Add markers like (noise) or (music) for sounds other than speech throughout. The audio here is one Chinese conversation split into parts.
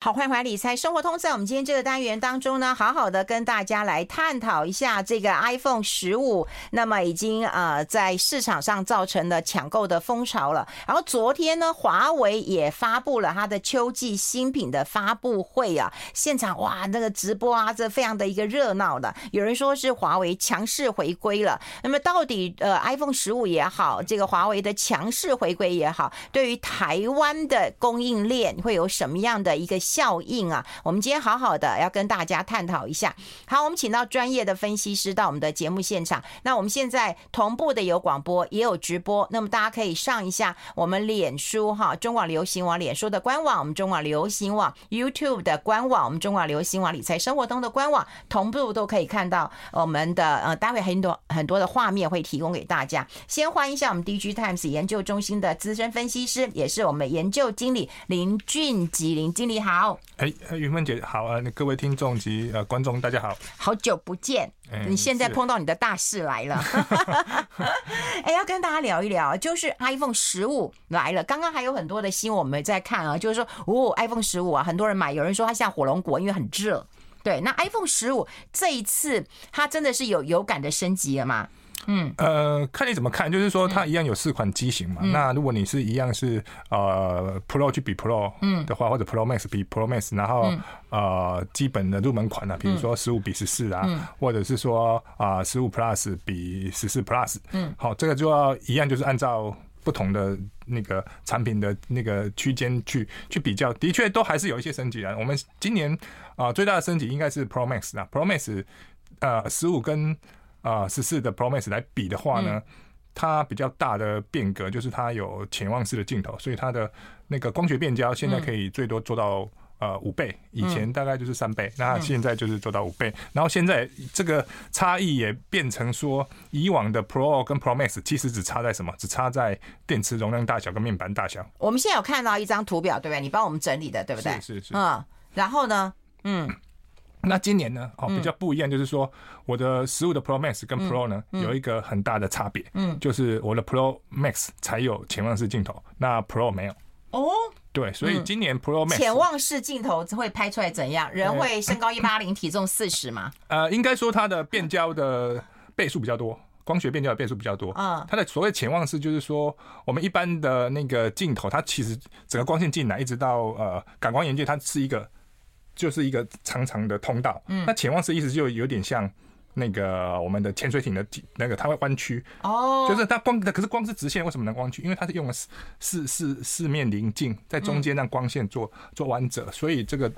好，欢迎回来理财生活通。在我们今天这个单元当中呢，好好的跟大家来探讨一下这个 iPhone 十五，那么已经呃在市场上造成了抢购的风潮了。然后昨天呢，华为也发布了它的秋季新品的发布会啊，现场哇那个直播啊，这非常的一个热闹的。有人说是华为强势回归了。那么到底呃 iPhone 十五也好，这个华为的强势回归也好，对于台湾的供应链会有什么样的一个？效应啊！我们今天好好的要跟大家探讨一下。好，我们请到专业的分析师到我们的节目现场。那我们现在同步的有广播，也有直播。那么大家可以上一下我们脸书哈，中广流行网脸书的官网，我们中广流行网 YouTube 的官网，我们中广流行网理财生活通的官网，同步都可以看到我们的呃，待会很多很多的画面会提供给大家。先欢迎一下我们 DG Times 研究中心的资深分析师，也是我们研究经理林俊吉林经理好。好，哎，云芬姐好啊！各位听众及呃观众大家好，好久不见，你现在碰到你的大事来了，(laughs) 哎，要跟大家聊一聊，就是 iPhone 十五来了，刚刚还有很多的新闻我们在看啊，就是说哦，iPhone 十五啊，很多人买，有人说它像火龙果，因为很热，对，那 iPhone 十五这一次它真的是有有感的升级了吗？嗯，呃，看你怎么看，就是说它一样有四款机型嘛。嗯、那如果你是一样是呃 Pro 去比 Pro 的话，嗯、或者 Pro Max 比 Pro Max，然后、嗯、呃基本的入门款呢、啊，比如说十五比十四啊，嗯、或者是说啊十五 Plus 比十四 Plus，嗯，好，这个就要一样，就是按照不同的那个产品的那个区间去去比较，的确都还是有一些升级啊。我们今年啊、呃、最大的升级应该是 Pro Max 啊，Pro Max 呃十五跟啊，十四、呃、的 Pro Max 来比的话呢，它比较大的变革就是它有潜望式的镜头，所以它的那个光学变焦现在可以最多做到呃五倍，以前大概就是三倍，那现在就是做到五倍。然后现在这个差异也变成说，以往的 Pro 跟 Pro Max 其实只差在什么？只差在电池容量大小跟面板大小。我们现在有看到一张图表，对不对？你帮我们整理的，对不对？是是是。嗯，然后呢？嗯。那今年呢？哦，比较不一样，就是说我的十五的 Pro Max 跟 Pro 呢有一个很大的差别，嗯，就是我的 Pro Max 才有潜望式镜头，那 Pro 没有。哦，对，所以今年 Pro Max 潜望式镜头会拍出来怎样？人会身高一八零，体重四十吗？(laughs) 呃，应该说它的变焦的倍数比较多，光学变焦的倍数比较多。嗯，它的所谓潜望式就是说，我们一般的那个镜头，它其实整个光线进来一直到呃感光元件，它是一个。就是一个长长的通道，嗯，那潜望式意思就有点像那个我们的潜水艇的那个，它会弯曲，哦，就是它光，可是光是直线，为什么能弯曲？因为它是用了四四四四面临镜在中间让光线做做弯折，所以这个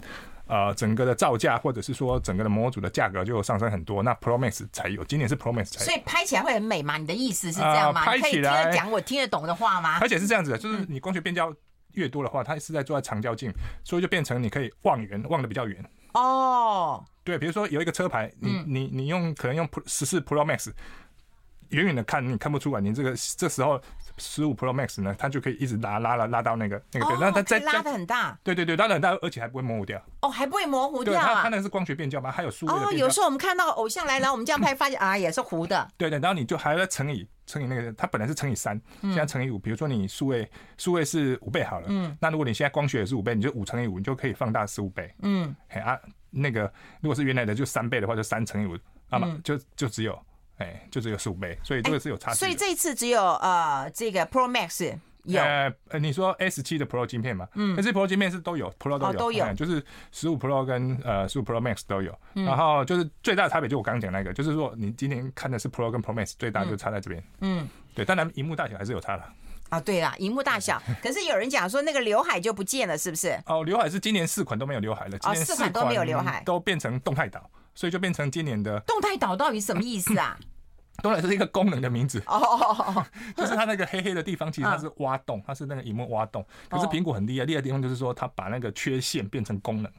呃整个的造价或者是说整个的模组的价格就上升很多。那 Pro Max 才有，今年是 Pro Max 才有，所以拍起来会很美吗？你的意思是这样吗？拍起来可以听得讲我听得懂的话吗？而且是这样子的，就是你光学变焦。越多的话，它是在做在长焦镜，所以就变成你可以望远，望的比较远。哦，对，比如说有一个车牌，你你你用可能用十四 Pro Max，远远的看你看不出来，你这个这时候十五 Pro Max 呢，它就可以一直拉拉拉拉到那个那个对，那它再拉的很大，对对对，拉的很大，而且还不会模糊掉。哦，还不会模糊掉啊？它它那个是光学变焦嘛，还有数位的。哦，有时候我们看到偶像来了，我们这样拍发现啊，也是糊的。对对，然后你就还要乘以。乘以那个，它本来是乘以三，现在乘以五。比如说你数位数位是五倍好了，嗯，那如果你现在光学也是五倍，你就五乘以五，你就可以放大十五倍，嗯，哎啊，那个如果是原来的就三倍的话，就三乘以五，那么就就只有哎，就只有十五倍，所以这个是有差距。所以这一次只有呃这个 Pro Max。有呃，你说 S 七的 Pro 晶片嘛？嗯，但是 Pro 晶片是都有，Pro 都有，都有，就是十五 Pro 跟呃十五 Pro Max 都有。然后就是最大的差别，就我刚刚讲那个，就是说你今天看的是 Pro 跟 Pro Max，最大就差在这边。嗯，对，当然荧幕大小还是有差的。啊，对啦，荧幕大小，(laughs) 可是有人讲说那个刘海就不见了，是不是？哦，刘海是今年四款都没有刘海了，今年四款都没有刘海，都变成动态岛，所以就变成今年的动态岛到底什么意思啊？(laughs) (laughs) 当然是一个功能的名字哦，(laughs) 就是它那个黑黑的地方，其实它是挖洞，它是那个荧幕挖洞。可是苹果很厉害，厉害的地方就是说，它把那个缺陷变成功能。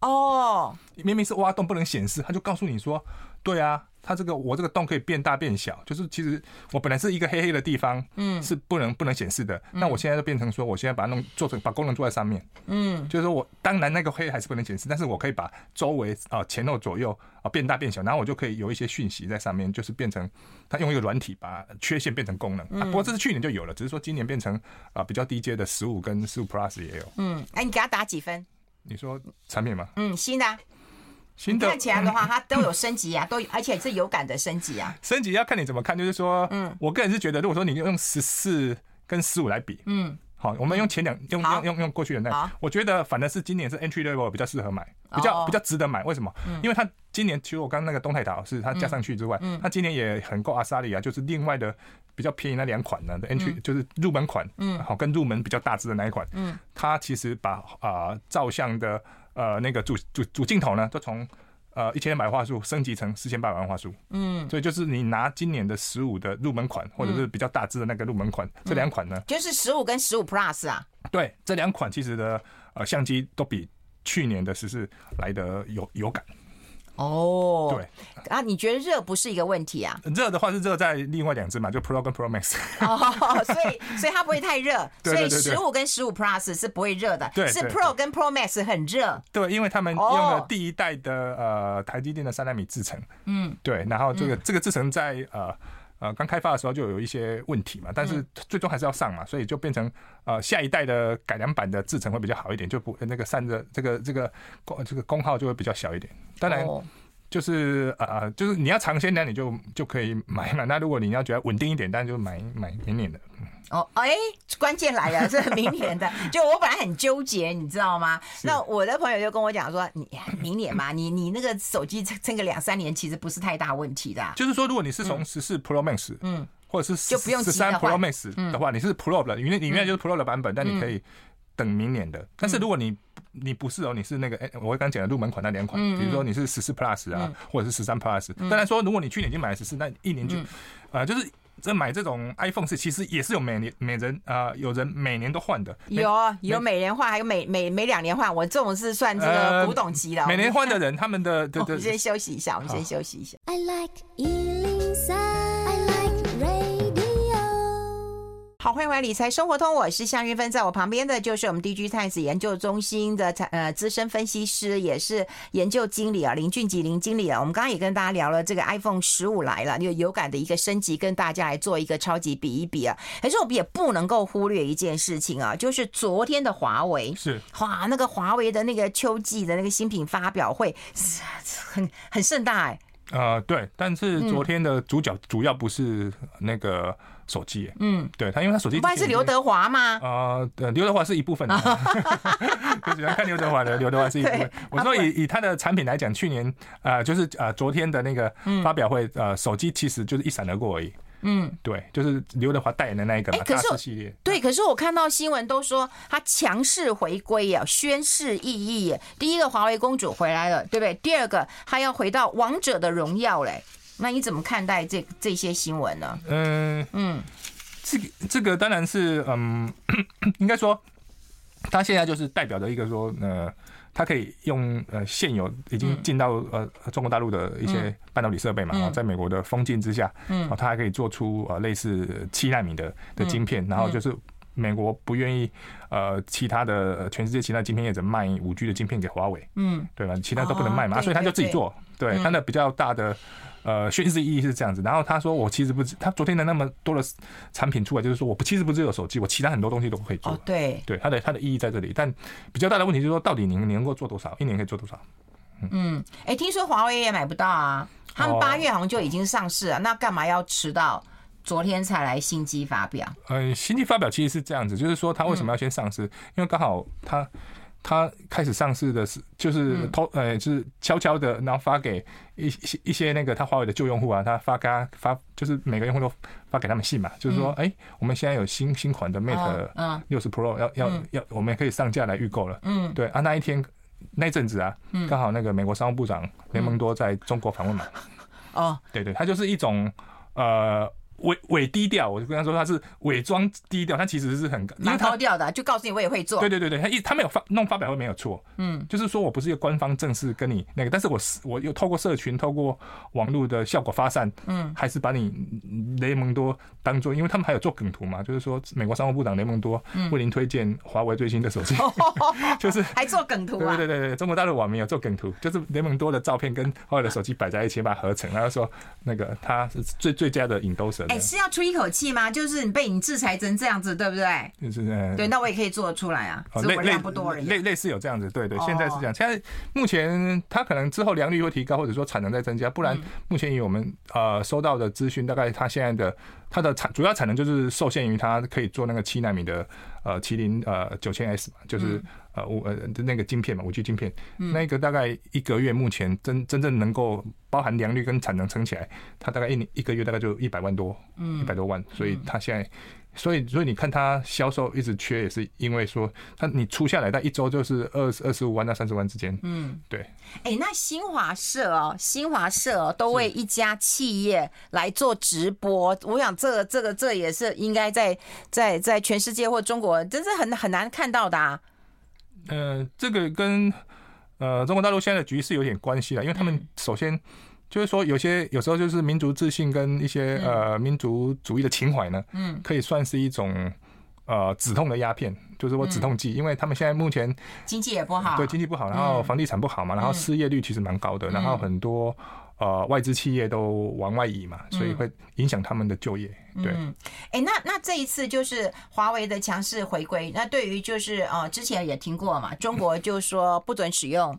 哦，明明是挖洞不能显示，他就告诉你说，对啊。他这个我这个洞可以变大变小，就是其实我本来是一个黑黑的地方，嗯，是不能不能显示的。那我现在就变成说，我现在把它弄做成把功能做在上面，嗯，就是说我当然那个黑还是不能显示，但是我可以把周围啊前后左右啊变大变小，然后我就可以有一些讯息在上面，就是变成它用一个软体把缺陷变成功能。啊不过这是去年就有了，只是说今年变成啊比较低阶的十五跟十五 Plus 也有。嗯，哎，你给他打几分？你说产品吗？嗯，新的、啊。新的看起来的话，它都有升级啊，都而且是有感的升级啊。升级要看你怎么看，就是说，嗯，我个人是觉得，如果说你用十四跟十五来比，嗯，好，我们用前两用用用用过去的那，我觉得反正是今年是 entry level 比较适合买，比较比较值得买。为什么？因为它今年其实我刚刚那个东泰岛是它加上去之外，它今年也很够阿萨利啊，就是另外的比较便宜那两款呢的 entry 就是入门款，嗯，好，跟入门比较大只的那一款，嗯，它其实把啊照相的。呃，那个主主主镜头呢，都从呃一千两百万画素升级成四千八百万画素。嗯，所以就是你拿今年的十五的入门款，或者是比较大支的那个入门款，嗯、这两款呢，就是十五跟十五 Plus 啊。对，这两款其实的呃相机都比去年的十四来的有有感。哦，对。啊，你觉得热不是一个问题啊？热的话是热在另外两只嘛，就 Pro 跟 Pro Max。哦，所以所以它不会太热，(laughs) 所以十五跟十五 Plus 是不会热的，对，是 Pro 跟 Pro Max 很热。对，因为他们用了第一代的呃台积电的三纳米制程，嗯，对，然后这个这个制程在呃呃刚开发的时候就有一些问题嘛，但是最终还是要上嘛，所以就变成呃下一代的改良版的制程会比较好一点，就不那个散热这个这个功这个功耗就会比较小一点。当然。就是呃，就是你要尝鲜呢，你就就可以买嘛。那如果你要觉得稳定一点，当然就买买明年的。哦，哎、欸，关键来了，是明年的。(laughs) 就我本来很纠结，你知道吗？那我的朋友就跟我讲说，你明年嘛，你你那个手机撑个两三年，其实不是太大问题的、啊。就是说，如果你是从十四 Pro Max，嗯，或者是就不用十三 Pro Max 的话，你是 Pro 的，里面里面就是 Pro 的版本，嗯、但你可以。等明年的，但是如果你你不是哦，你是那个哎，我刚讲的入门款那两款，比如说你是十四 Plus 啊，或者是十三 Plus。当然说，如果你去年已经买了十四，那一年就啊，就是这买这种 iPhone 是其实也是有每年每人啊，有人每年都换的，有有每年换，还有每每每两年换。我这种是算这个古董级的，每年换的人，他们的对对。(laughs) 我们先休息一下，我们先休息一下。I like 好，欢迎回来理财生活通，我是夏云芬，在我旁边的就是我们 DG Times 研究中心的呃资深分析师，也是研究经理啊林俊吉林经理啊。我们刚刚也跟大家聊了这个 iPhone 十五来了，有有感的一个升级，跟大家来做一个超级比一比啊。可是我们也不能够忽略一件事情啊，就是昨天的华为是哇，那个华为的那个秋季的那个新品发表会，很很盛大哎、欸。啊、呃，对，但是昨天的主角主要不是那个。手机，嗯，对他，因为他手机不还是刘德华吗？啊，对，刘德华是一部分，(laughs) (laughs) 就喜欢看刘德华的，刘德华是一部分。我说以以他的产品来讲，去年啊，就是啊，昨天的那个发表会，呃，手机其实就是一闪而过而已。嗯，对，就是刘德华代言的那一个嘛，大师系列。对，可是我看到新闻都说他强势回归呀，宣誓意义。第一个华为公主回来了，对不对？第二个他要回到王者的荣耀嘞。那你怎么看待这这些新闻呢？嗯嗯，这个这个当然是嗯，(coughs) 应该说，他现在就是代表着一个说，呃，他可以用呃现有已经进到呃中国大陆的一些半导体设备嘛，嗯、在美国的封禁之下，嗯，他还可以做出呃类似七纳米的的晶片，然后就是美国不愿意呃其他的全世界其他晶片业者卖五 G 的晶片给华为，嗯，对吧？其他都不能卖嘛，所以他就自己做，对，他的比较大的。呃，宣示意义是这样子。然后他说：“我其实不，他昨天的那么多的产品出来，就是说，我不其实不只有手机，我其他很多东西都可以做。哦”对，对，它的它的意义在这里。但比较大的问题就是说，到底你你能够做多少？一年可以做多少？嗯，哎、欸，听说华为也买不到啊。他们八月好像就已经上市了，哦、那干嘛要迟到昨天才来新机发表？呃，新机发表其实是这样子，就是说他为什么要先上市？嗯、因为刚好他。他开始上市的是，就是偷，呃，就是悄悄的，然后发给一些一些那个他华为的旧用户啊，他发给他发，就是每个用户都发给他们信嘛，就是说，哎，我们现在有新新款的 Mate 六十 Pro 要要要，我们也可以上架来预购了。嗯，对啊，那一天那阵子啊，刚好那个美国商务部长雷蒙多在中国访问嘛。哦，对对，他就是一种呃。伪伪低调，我就跟他说他是伪装低调，他其实是很蛮高调的，就告诉你我也会做。对对对对，他一他没有发弄发表会没有错，嗯，就是说我不是一个官方正式跟你那个，但是我是我又透过社群、透过网络的效果发散，嗯，还是把你雷蒙多当做，因为他们还有做梗图嘛，就是说美国商务部长雷蒙多为您推荐华为最新的手机，(laughs) 就是 (laughs) 还做梗图啊，对对对对，中国大陆网民有做梗图，就是雷蒙多的照片跟华为的手机摆在一起把它合成，然后说那个他是最最佳的 endorser。哎，是要出一口气吗？就是你被你制裁成这样子，对不对？就是嗯，对，那我也可以做得出来啊。类类类类似有这样子，对对，现在是这样。现在目前它可能之后良率会提高，或者说产能在增加，不然目前以我们呃收到的资讯，大概它现在的它的产主要产能就是受限于它可以做那个七纳米的呃麒麟呃九千 S 嘛，就是。呃，五呃那个晶片嘛，五 G 晶片，嗯、那个大概一个月，目前真真正能够包含良率跟产能撑起来，它大概一年一个月大概就一百万多，嗯，一百多万，所以它现在，所以所以你看它销售一直缺，也是因为说它你出下来，它一周就是二二十五万到三十万之间，嗯，对。哎、欸，那新华社哦，新华社哦，都为一家企业来做直播，我想这个这个这也是应该在在在全世界或中国，真是很很难看到的啊。呃，这个跟呃中国大陆现在的局势有点关系了，因为他们首先就是说有些有时候就是民族自信跟一些呃民族主义的情怀呢，嗯，可以算是一种呃止痛的鸦片，就是说止痛剂，因为他们现在目前经济也不好，对经济不好，然后房地产不好嘛，然后失业率其实蛮高的，然后很多。呃，外资企业都往外移嘛，所以会影响他们的就业。对，哎、嗯欸，那那这一次就是华为的强势回归，那对于就是呃，之前也听过嘛，(laughs) 中国就说不准使用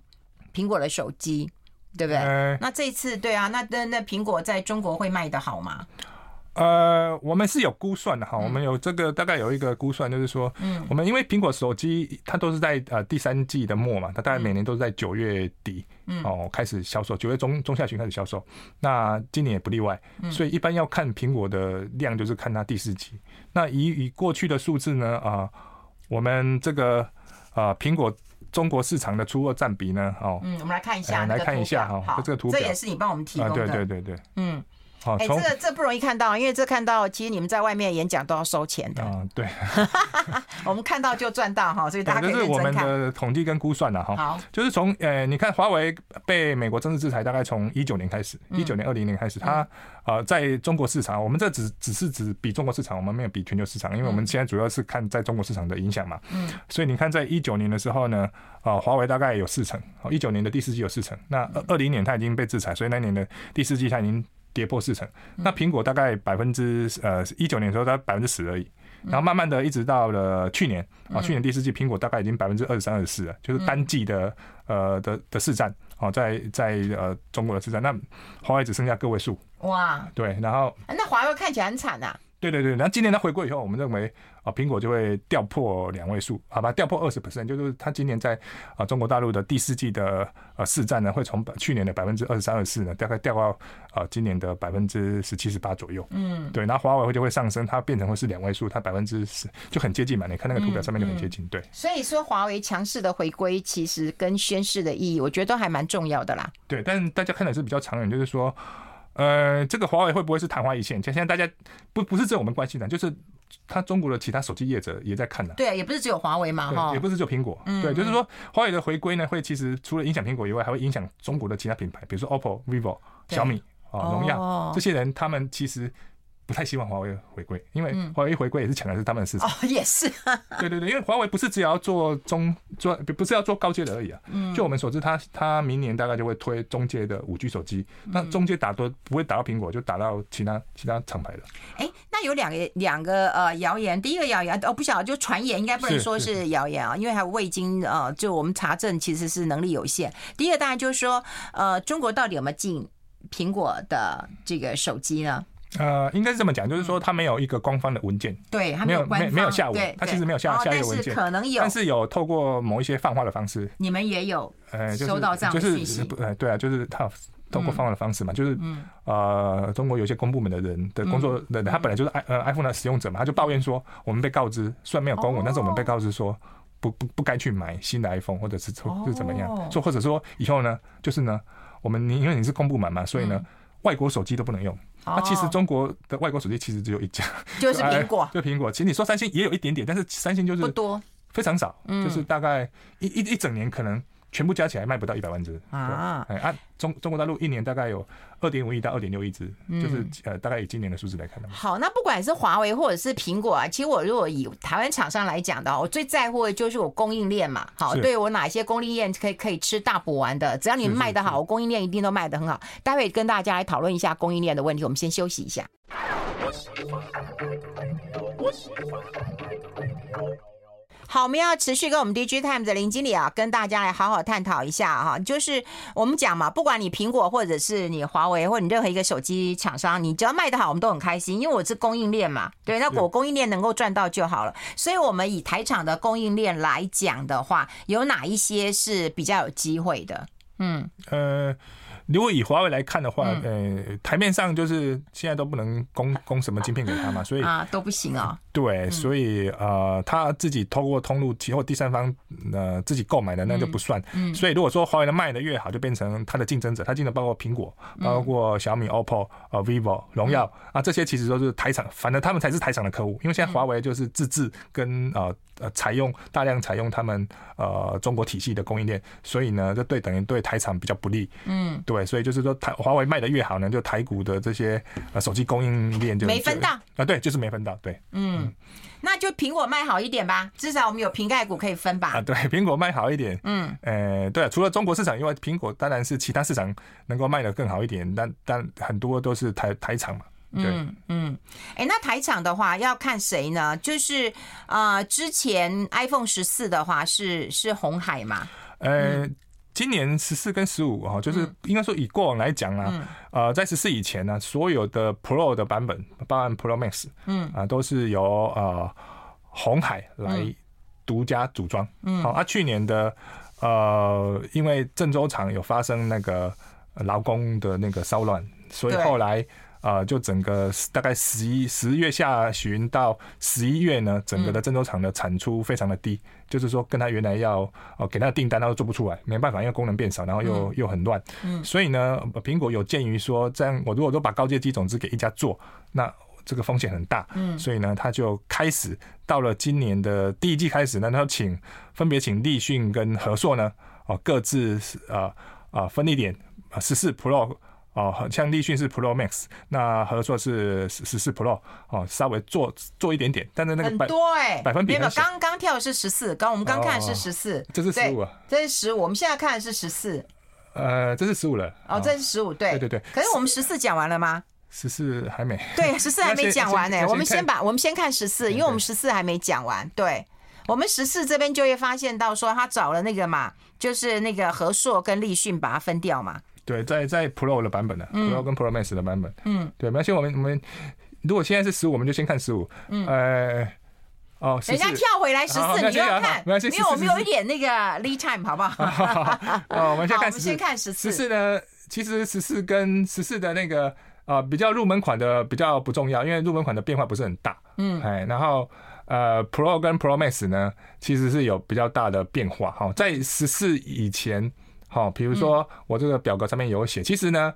苹果的手机，对不对？呃、那这一次对啊，那那那苹果在中国会卖得好吗？呃，我们是有估算的哈，我们有这个大概有一个估算，就是说，嗯，我们因为苹果手机它都是在呃第三季的末嘛，它大概每年都是在九月底哦开始销售，九月中中下旬开始销售，那今年也不例外，所以一般要看苹果的量，就是看它第四季。那以以过去的数字呢，啊，我们这个啊苹果中国市场的出货占比呢，哦，嗯，我们来看一下，来看一下哈，这个图表，这也是你帮我们提供的，对对对对，嗯。哎，这个这不容易看到，因为这看到其实你们在外面演讲都要收钱的。嗯，对。(laughs) 我们看到就赚到哈，所以大家可以认真看。这是我们的统计跟估算了哈。好，就是从呃，你看华为被美国政治制裁，大概从一九年开始，一九年、二零年开始，它呃在中国市场，我们这只只是指比中国市场，我们没有比全球市场，因为我们现在主要是看在中国市场的影响嘛。嗯。所以你看，在一九年的时候呢，啊，华为大概有四成，一九年的第四季有四成。那二二零年它已经被制裁，所以那年的第四季它已经。跌破四成，那苹果大概百分之呃一九年的时候它百分之十而已，然后慢慢的一直到了去年啊，去年第四季苹果大概已经百分之二十三、二十四了，就是单季的呃的的市占啊，在在呃中国的市占，那华为只剩下个位数。哇，对，然后那华为看起来很惨呐。对对对，然后今年它回归以后，我们认为啊，苹果就会掉破两位数，好吧，掉破二十 percent，就是它今年在啊中国大陆的第四季的呃市占呢，会从去年的百分之二十三、二十四呢，大概掉到啊今年的百分之十七、十八左右。嗯，对，然后华为会就会上升，它变成会是两位数，它百分之十就很接近嘛，你看那个图表上面就很接近。对，所以说华为强势的回归，其实跟宣示的意义，我觉得都还蛮重要的啦。对，但是大家看的是比较长远，就是说。呃，这个华为会不会是昙花一现？现在大家不不是只有我们关心的，就是他中国的其他手机业者也在看的。对，也不是只有华为嘛，哈，也不是只有苹果。嗯、对，就是说华为的回归呢，会其实除了影响苹果以外，还会影响中国的其他品牌，比如说 OPPO、vivo、小米啊、荣耀这些人，他们其实。不太希望华为回归，因为华为一回归也是抢的是他们的市场。哦，也是。(laughs) 对对对，因为华为不是只要做中做，不是要做高阶的而已啊。嗯。就我们所知，他他明年大概就会推中阶的五 G 手机，那中阶打多不会打到苹果，就打到其他其他厂牌的。哎，那有两个两个呃谣言，第一个谣言哦不晓得，就传言，应该不能说是谣言啊，因为还未经呃，就我们查证其实是能力有限。第一个当然就是说，呃，中国到底有没有进苹果的这个手机呢？呃，应该是这么讲，就是说他没有一个官方的文件，对，没有没没有下文，他其实没有下下一个文件，可能有，但是有透过某一些放话的方式，你们也有呃收到这样的信息，呃，对啊，就是他透过放话的方式嘛，就是呃，中国有些公部门的人的工作人，他本来就是 i 呃 iPhone 的使用者嘛，他就抱怨说，我们被告知虽然没有公文，但是我们被告知说不不不该去买新的 iPhone，或者是是怎么样，说或者说以后呢，就是呢，我们你因为你是公部门嘛，所以呢，外国手机都不能用。那、啊、其实中国的外国手机其实只有一家，(laughs) 就是苹果，就苹果。其实你说三星也有一点点，但是三星就是不多，非常少，就是大概一一一整年可能。全部加起来卖不到一百万只啊！哎啊，中中国大陆一年大概有二点五亿到二点六亿只，就是呃，大概以今年的数字来看的。好，那不管是华为或者是苹果啊，其实我如果以台湾厂商来讲的，我最在乎的就是我供应链嘛。好，对我哪些供应链可以可以吃大补丸的，只要你们卖得好，我供应链一定都卖得很好。待会跟大家来讨论一下供应链的问题。我们先休息一下。好，我们要持续跟我们 DigiTimes 的林经理啊，跟大家来好好探讨一下哈。就是我们讲嘛，不管你苹果或者是你华为，或者你任何一个手机厂商，你只要卖得好，我们都很开心，因为我是供应链嘛。对，那我供应链能够赚到就好了。所以，我们以台厂的供应链来讲的话，有哪一些是比较有机会的？嗯，呃。如果以华为来看的话，呃，台面上就是现在都不能供供什么晶片给他嘛，所以啊都不行啊。对，所以呃，他自己透过通路或第三方呃自己购买的那就不算。所以如果说华为的卖的越好，就变成他的竞争者，他竞争包括苹果、包括小米、OPPO、呃 vivo、荣耀啊，这些其实都是台厂，反正他们才是台厂的客户，因为现在华为就是自制跟呃。呃，采用大量采用他们呃中国体系的供应链，所以呢，这对等于对台厂比较不利。嗯，对，所以就是说台华为卖的越好呢，就台股的这些呃手机供应链就没分到啊，对，就是没分到。对，嗯，嗯那就苹果卖好一点吧，至少我们有瓶盖股可以分吧。啊，对，苹果卖好一点。嗯，呃，对，除了中国市场以外，苹果当然是其他市场能够卖得更好一点，但但很多都是台台厂嘛。嗯嗯，哎、欸，那台厂的话要看谁呢？就是呃，之前 iPhone 十四的话是是红海嘛？呃，今年十四跟十五哈，就是应该说以过往来讲啊，嗯、呃，在十四以前呢、啊，所有的 Pro 的版本，包含 Pro Max，嗯啊，都是由呃红海来独家组装。嗯，好，啊，去年的呃，因为郑州厂有发生那个劳工的那个骚乱，所以后来。啊、呃，就整个大概十一十月下旬到十一月呢，整个的郑州厂的产出非常的低，嗯、就是说跟他原来要哦给他的订单他都做不出来，没办法，因为功能变少，然后又、嗯、又很乱，嗯，所以呢，苹果有鉴于说这样，我如果都把高阶机种子给一家做，那这个风险很大，嗯，所以呢，他就开始到了今年的第一季开始呢，他请分别请立讯跟和硕呢，哦各自啊啊分一点啊十四 Pro。哦，像立讯是 Pro Max，那和硕是十四 Pro，哦，稍微做做一点点，但是那个百很多哎、欸，百分比没有，刚刚跳的是十四，刚我们刚看的是十四、哦，这是十五啊，这是十五，我们现在看的是十四，呃，这是十五了，哦，这是十五，对，对对对，可是我们十四讲完了吗？十四还没，对，十四还没讲完呢、欸，我们先把我们先看十四，因为我们十四还没讲完，对，我们十四这边就会发现到说他找了那个嘛，就是那个和硕跟立讯把它分掉嘛。对，在在 Pro 的版本的、嗯、Pro 跟 Pro Max 的版本，嗯，对，没关系，我们我们如果现在是十五，我们就先看十五，嗯，呃，哦，等一下跳回来十四，你就要看，没关系，因为我们有一点那个 lead time，好不好？(laughs) 哦，我们先看，我们先看十四。十四。呢，其实十四跟十四的那个啊、呃，比较入门款的比较不重要，因为入门款的变化不是很大，嗯，哎，然后呃，Pro 跟 Pro Max 呢，其实是有比较大的变化，哈，在十四以前。好，比如说我这个表格上面有写，其实呢，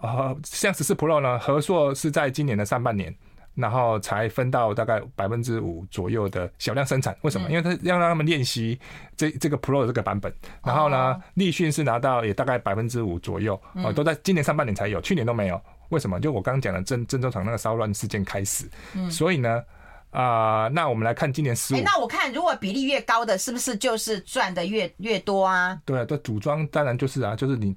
呃，像十四 Pro 呢，和硕是在今年的上半年，然后才分到大概百分之五左右的小量生产。为什么？因为他要让他们练习这这个 Pro 的这个版本。然后呢，立讯是拿到也大概百分之五左右，哦，都在今年上半年才有，去年都没有。为什么？就我刚刚讲的郑郑州厂那个骚乱事件开始，所以呢。啊、呃，那我们来看今年十五。那我看如果比例越高的，是不是就是赚的越越多啊？对啊，这组装当然就是啊，就是你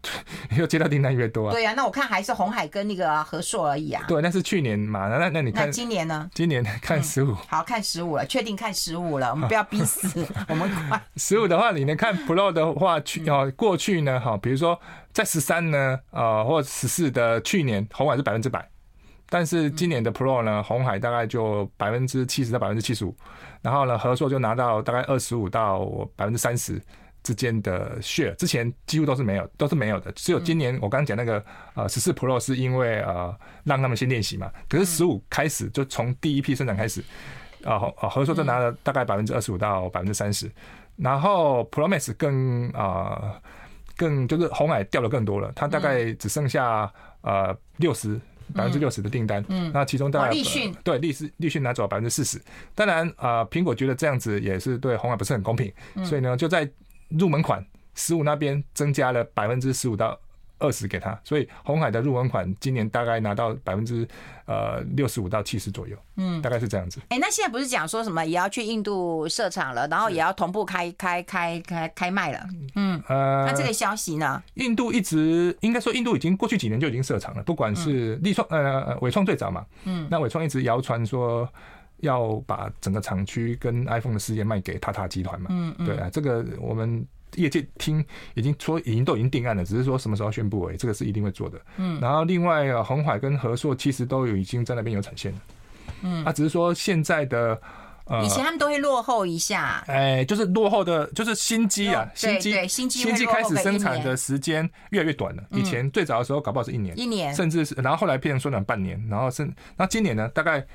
你 (laughs) 又接到订单越多啊。对啊，那我看还是红海跟那个和硕而已啊。对，那是去年嘛，那那你看今年呢？今年看十五、嗯，好看十五了，确定看十五了，我们不要逼死，我们快。(laughs) 十五的话，你能看 Pro 的话，去哦，过去呢，哈，比如说在十三呢，呃，或十四的去年，红海是百分之百。但是今年的 Pro 呢，红海大概就百分之七十到百分之七十五，然后呢，合硕就拿到大概二十五到百分之三十之间的 share，之前几乎都是没有，都是没有的，只有今年我刚刚讲那个呃十四 Pro 是因为呃让他们先练习嘛，可是十五开始就从第一批生产开始，啊啊和硕就拿了大概百分之二十五到百分之三十，然后 Pro Max 更啊更就是红海掉的更多了，它大概只剩下呃六十。百分之六十的订单，嗯，那其中大概立讯。对立是立讯拿走了百分之四十。当然啊，苹果觉得这样子也是对红海不是很公平，所以呢，就在入门款十五那边增加了百分之十五到二十给他，所以鸿海的入门款今年大概拿到百分之呃六十五到七十左右，嗯，大概是这样子。哎、欸，那现在不是讲说什么也要去印度设厂了，然后也要同步开开开开开卖了，嗯呃，那这个消息呢？印度一直应该说印度已经过去几年就已经设厂了，不管是立创呃伟创最早嘛，嗯，那伟创一直谣传说要把整个厂区跟 iPhone 的事业卖给塔塔集团嘛，嗯，对啊，这个我们。业界听已经说已经都已经定案了，只是说什么时候宣布而已。这个是一定会做的。嗯，然后另外啊，鸿海跟和硕其实都有已经在那边有产线了。嗯，啊，只是说现在的呃，以前他们都会落后一下。哎，就是落后的，就是新机啊，新机新机开始生产的时间越来越短了。以前最早的时候搞不好是一年，一年，甚至是然后后来变成缩短半年，然后是那今年呢，大概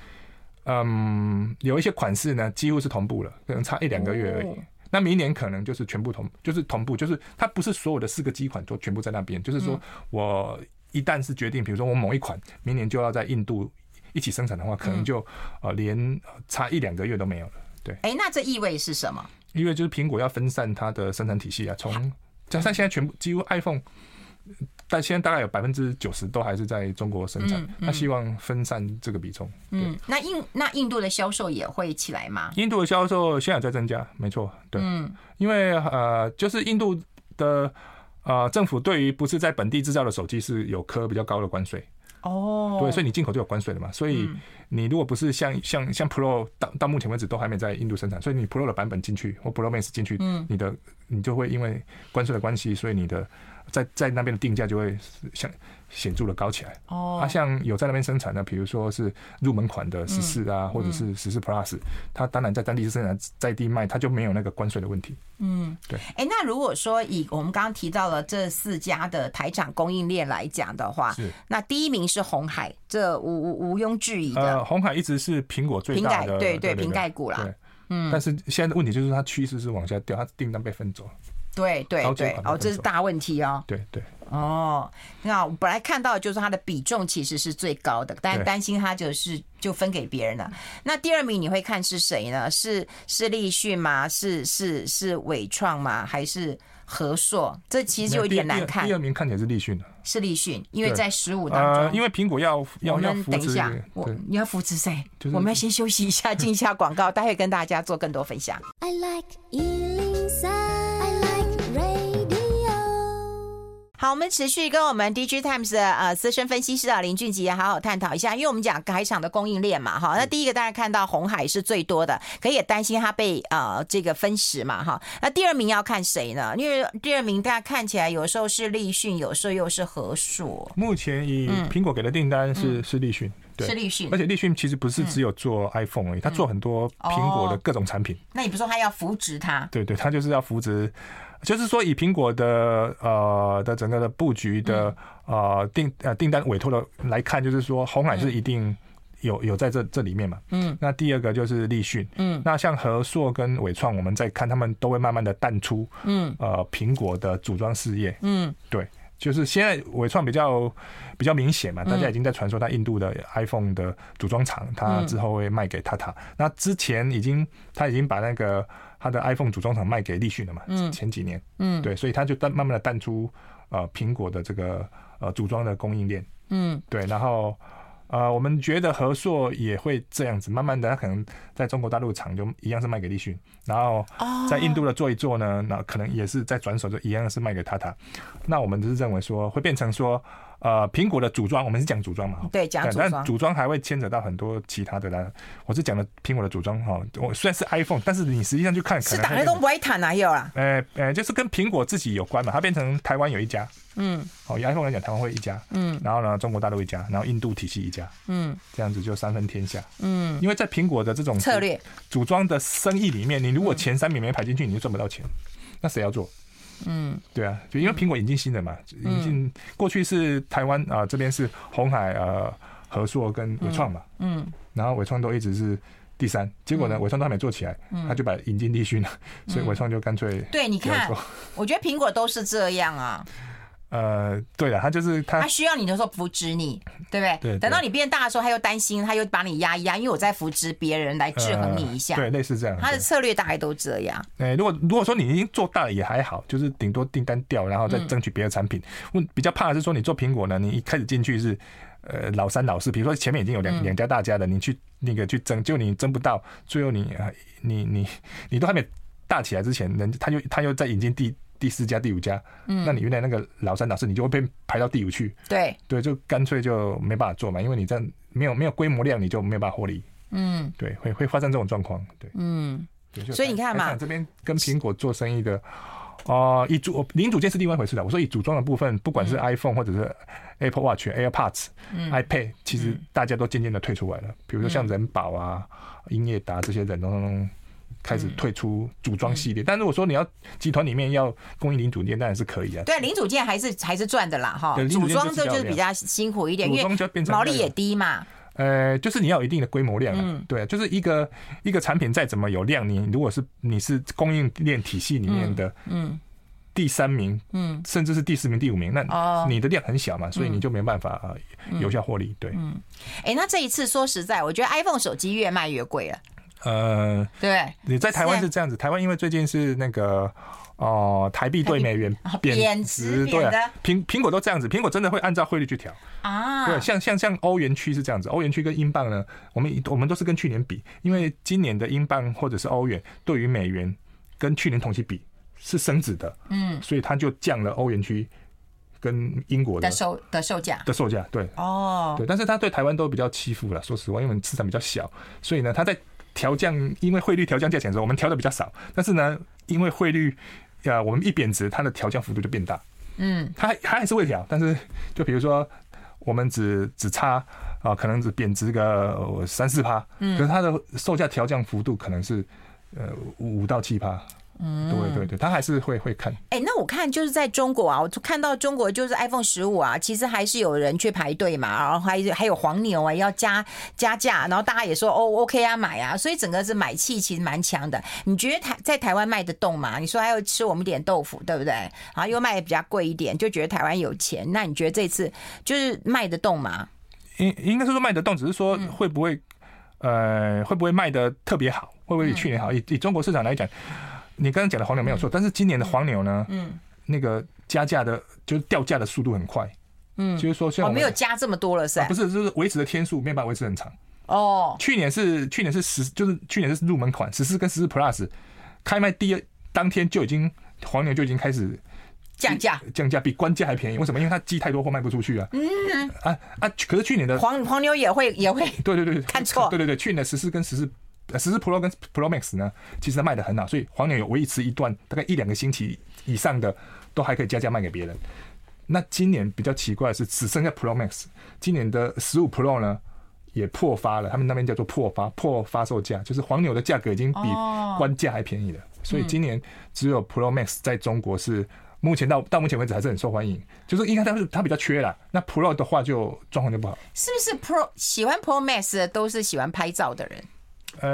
嗯有一些款式呢几乎是同步了，可能差一两个月而已。那明年可能就是全部同，就是同步，就是它不是所有的四个机款都全部在那边，就是说我一旦是决定，比如说我某一款明年就要在印度一起生产的话，可能就呃连差一两个月都没有了。对，哎、欸，那这意味是什么？意味就是苹果要分散它的生产体系啊，从加上现在全部几乎 iPhone。但现在大概有百分之九十都还是在中国生产，他希望分散这个比重。嗯，那印那印度的销售也会起来吗？印度的销售现在在增加，没错，对，嗯，因为呃，就是印度的呃政府对于不是在本地制造的手机是有科比较高的关税。哦，对，所以你进口就有关税了嘛，所以你如果不是像像像 Pro 到到目前为止都还没在印度生产，所以你 Pro 的版本进去或 Pro Max 进去，嗯，你的你就会因为关税的关系，所以你的。在在那边的定价就会像显著的高起来哦。它像有在那边生产的，比如说是入门款的十四啊，或者是十四 Plus，它当然在当地生产在地卖，它就没有那个关税的问题。嗯，对。哎，那如果说以我们刚刚提到了这四家的台厂供应链来讲的话，是那第一名是红海，这无无毋庸置疑的。呃，鸿海一直是苹果最大的对对瓶盖股啦。嗯，但是现在的问题就是它趋势是往下掉，它订单被分走。对对对，哦，这是大问题哦。对对。哦，那我本来看到就是它的比重其实是最高的，但担心它就是就分给别人了。那第二名你会看是谁呢？是是立讯吗？是是是伟创吗？还是和硕？这其实就有点难看。第二名看起来是立讯的，是立讯，因为在十五当中，呃，因为苹果要要要扶持，等一下，我你要扶持谁？我们要先休息一下，进一下广告，待会跟大家做更多分享。I like 好，我们持续跟我们 DigiTimes 的呃资深分析师啊林俊杰好好探讨一下，因为我们讲改厂的供应链嘛，哈，那第一个大家看到红海是最多的，可也担心它被呃这个分食嘛，哈。那第二名要看谁呢？因为第二名大家看起来有时候是立讯，有时候又是和硕。目前以苹果给的订单是、嗯、是立讯，对，是立讯，而且立讯其实不是只有做 iPhone 而已，他、嗯、做很多苹果的各种产品。哦、那你不说他要扶植它？对对，他就是要扶植。就是说，以苹果的呃的整个的布局的呃订呃订单委托的来看，就是说红海是一定有有在这这里面嘛。嗯。那第二个就是立讯。嗯。那像和硕跟伟创，我们在看他们都会慢慢的淡出。嗯。呃，苹果的组装事业。嗯。对，就是现在伟创比较比较明显嘛，大家已经在传说他印度的 iPhone 的组装厂，他之后会卖给 Tata。那之前已经他已经把那个。他的 iPhone 组装厂卖给立讯了嘛？嗯，前几年，嗯，对，所以他就淡慢慢的淡出呃苹果的这个呃组装的供应链，嗯，对，然后呃我们觉得和硕也会这样子，慢慢的他可能在中国大陆厂就一样是卖给立讯，然后在印度的做一做呢，那可能也是在转手就一样是卖给 Tata，那我们就是认为说会变成说。呃，苹果的组装，我们是讲组装嘛？对，讲组装。但组装还会牵扯到很多其他的啦。我是讲的苹果的组装哈。我虽然是 iPhone，但是你实际上去看，是打开都不会谈哪有啦？呃呃，就是跟苹果自己有关嘛。它变成台湾有一家，嗯，好，以 iPhone 来讲，台湾会一家，嗯，然后呢，中国大陆一家，然后印度体系一家，嗯，这样子就三分天下，嗯，因为在苹果的这种策略组装的生意里面，你如果前三名没排进去，你就赚不到钱。那谁要做？嗯，对啊，就因为苹果引进新的嘛，引进过去是台湾啊、呃、这边是红海呃和硕跟伟创嘛，嗯，然后伟创都一直是第三，结果呢伟创都还没做起来，他就把引进立讯了，所以伟创就干脆对，你看，(laughs) 我觉得苹果都是这样啊，呃，对了，他就是他，他需要你的时候扶植你，对不对？对。等到你变大的时候，他又担心，他又把你压一压，因为我在扶植别人来制衡你一下。对，类似这样。他的策略大概都这样。哎，如果如果说你已经做大了也还好，就是顶多订单掉，然后再争取别的产品。问比较怕的是说，你做苹果呢，你一开始进去是呃老三老四，比如说前面已经有两两家大家的，你去那个去争，就你争不到，最后你你你你都还没大起来之前，人他又他又在引进第。第四家、第五家，嗯，那你原来那个老三、老四，你就会被排到第五去。对对，就干脆就没办法做嘛，因为你这样没有没有规模量，你就没有办法获利。嗯，对，会会发生这种状况。对，嗯，所以你看嘛，这边跟苹果做生意的，哦、呃，以组零组件是另外一回事的。我说以组装的部分，不管是 iPhone 或者是 Apple Watch、嗯、AirPods、嗯、iPad，其实大家都渐渐的退出来了。比如说像人保啊、英业达这些人都。开始退出组装系列，但如果说你要集团里面要供应零组件，当然是可以啊。对，零组件还是还是赚的啦，哈。组装这就是比较辛苦一点，因为毛利也低嘛。呃，就是你要有一定的规模量，嗯，对，就是一个一个产品再怎么有量，你如果是你是供应链体系里面的，嗯，第三名，嗯，甚至是第四名、第五名，那你的量很小嘛，所以你就没办法有效获利。对，嗯，哎，那这一次说实在，我觉得 iPhone 手机越卖越贵了。呃，对，你在台湾是这样子，台湾因为最近是那个哦，台币对美元贬值，对，苹苹果都这样子，苹果真的会按照汇率去调。啊。对，像像像欧元区是这样子，欧元区跟英镑呢，我们我们都是跟去年比，因为今年的英镑或者是欧元对于美元跟去年同期比是升值的，嗯，所以它就降了欧元区跟英国的售的售价。的售价，对，哦，对，但是它对台湾都比较欺负了，说实话，因为市场比较小，所以呢，它在。调降，因为汇率调降价钱的时候，我们调的比较少。但是呢，因为汇率，呃，我们一贬值，它的调降幅度就变大。嗯，它它还是会调，但是就比如说，我们只只差啊、呃，可能只贬值个三四趴，嗯，可是它的售价调降幅度可能是呃五到七趴。嗯，对对对，他还是会会看。哎、欸，那我看就是在中国啊，我看到中国就是 iPhone 十五啊，其实还是有人去排队嘛，然后还还有黄牛啊，要加加价，然后大家也说哦 OK 啊买啊，所以整个是买气其实蛮强的。你觉得台在台湾卖得动吗？你说还要吃我们点豆腐，对不对？然后又卖的比较贵一点，就觉得台湾有钱。那你觉得这次就是卖得动吗？应应该是说卖得动，只是说会不会、嗯、呃会不会卖的特别好？会不会比去年好？以以中国市场来讲。你刚刚讲的黄牛没有错，但是今年的黄牛呢？嗯，那个加价的，就是掉价的速度很快。嗯，就是说像我没有加这么多了，是吧？不是，就是维持的天数没办法维持很长。哦，去年是去年是十，就是去年是入门款十四跟十四 Plus 开卖第二当天就已经黄牛就已经开始降价，降价比官价还便宜。为什么？因为它积太多货卖不出去啊。嗯啊啊！可是去年的黄黄牛也会也会对对对看错，对对对，去年的十四跟十四。十四 Pro 跟 Pro Max 呢，其实卖的很好，所以黄牛有维持一段大概一两个星期以上的，都还可以加价卖给别人。那今年比较奇怪的是，只剩下 Pro Max，今年的十五 Pro 呢也破发了，他们那边叫做破发破发售价，就是黄牛的价格已经比官价还便宜了。所以今年只有 Pro Max 在中国是目前到到目前为止还是很受欢迎，就是应该它是它比较缺啦。那 Pro 的话就状况就不好。是不是 Pro 喜欢 Pro Max 的都是喜欢拍照的人？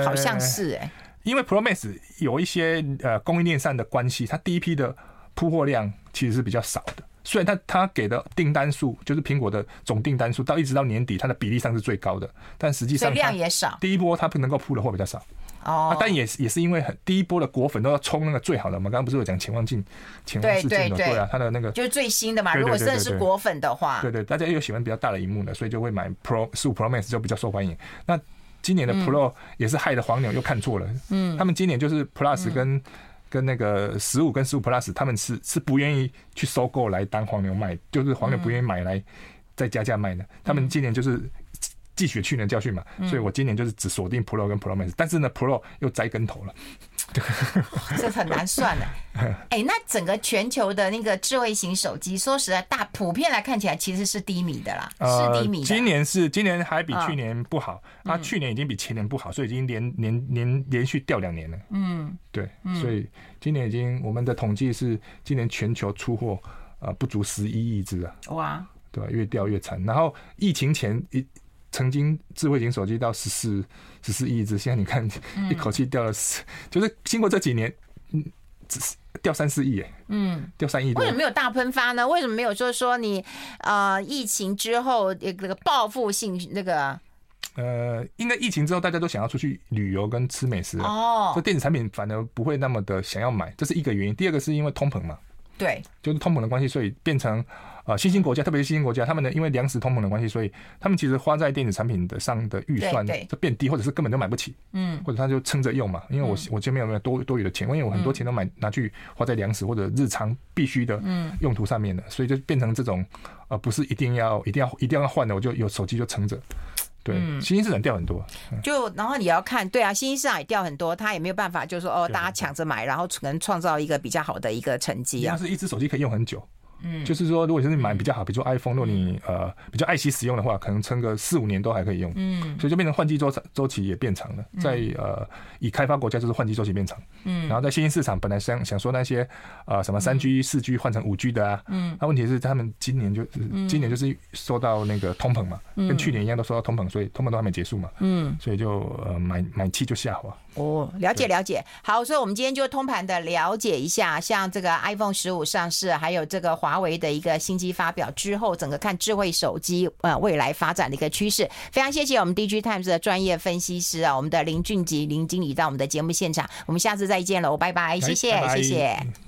好像是哎、欸，因为 Pro Max 有一些呃供应链上的关系，它第一批的铺货量其实是比较少的。虽然它它给的订单数就是苹果的总订单数，到一直到年底，它的比例上是最高的，但实际上量也少。第一波它不能够铺的货比较少哦，但也是也是因为很第一波的果粉都要冲那个最好的嘛。刚刚不是有讲潜望镜、潜望式镜的对啊，它的那个就是最新的嘛。如果真的是果粉的话，对对，大家又喜欢比较大的荧幕的，所以就会买 Pro 十五 Pro Max 就比较受欢迎。那今年的 Pro 也是害得黄牛又看错了。嗯，他们今年就是 Plus 跟、嗯、跟那个十五跟十五 Plus，他们是是不愿意去收购来当黄牛卖，就是黄牛不愿意买来再加价卖的。他们今年就是汲取去年教训嘛，所以我今年就是只锁定 Pro 跟 Pro Max，但是呢 Pro 又栽跟头了。这很难算的。(laughs) 哎，那整个全球的那个智慧型手机，说实在，大普遍来看起来其实是低迷的啦，是低迷的。今年是今年还比去年不好，啊，去年已经比前年不好，所以已经连连连连续掉两年了。嗯，对，所以今年已经我们的统计是今年全球出货啊不足十一亿只啊。哇，对，越掉越惨。然后疫情前一。曾经智慧型手机到十四十四亿只，现在你看一口气掉了十，就是经过这几年，嗯，只是掉三四亿，哎，嗯，掉三亿。为什么没有大喷发呢？为什么没有说说你呃疫情之后那个报复性那个？呃，应该疫情之后大家都想要出去旅游跟吃美食哦，所以电子产品反而不会那么的想要买，这是一个原因。第二个是因为通膨嘛，对，就是通膨的关系，所以变成。啊，新兴国家，特别是新兴国家，他们呢，因为粮食通膨的关系，所以他们其实花在电子产品的上的预算就变低，或者是根本就买不起，嗯，或者他就撑着用嘛。因为我我这边有没有多多余的钱？因为我很多钱都买拿去花在粮食或者日常必须的用途上面的，所以就变成这种，呃，不是一定要一定要一定要换的，我就有手机就撑着。对，新兴市场掉很多，就然后你要看，对啊，新兴市场也掉很多，他也没有办法，就是说哦，大家抢着买，然后可能创造一个比较好的一个成绩啊。要是一只手机可以用很久。嗯，就是说，如果是你买比较好，比如说 iPhone，如果你呃比较爱惜使用的话，可能撑个四五年都还可以用。嗯，所以就变成换机周周期也变长了。在呃以开发国家就是换机周期变长。嗯，然后在新兴市场本来想想说那些呃什么三 G 四 G 换成五 G 的啊，嗯，那问题是他们今年就今年就是受到那个通膨嘛，跟去年一样都受到通膨，所以通膨都还没结束嘛。嗯，所以就呃买买气就下滑。哦，了解了解。好，所以我们今天就通盘的了解一下，像这个 iPhone 十五上市，还有这个华。为的一个新机发表之后，整个看智慧手机呃未来发展的一个趋势，非常谢谢我们 DigiTimes 的专业分析师啊，我们的林俊吉林经理到我们的节目现场，我们下次再见喽，拜拜，谢谢谢谢。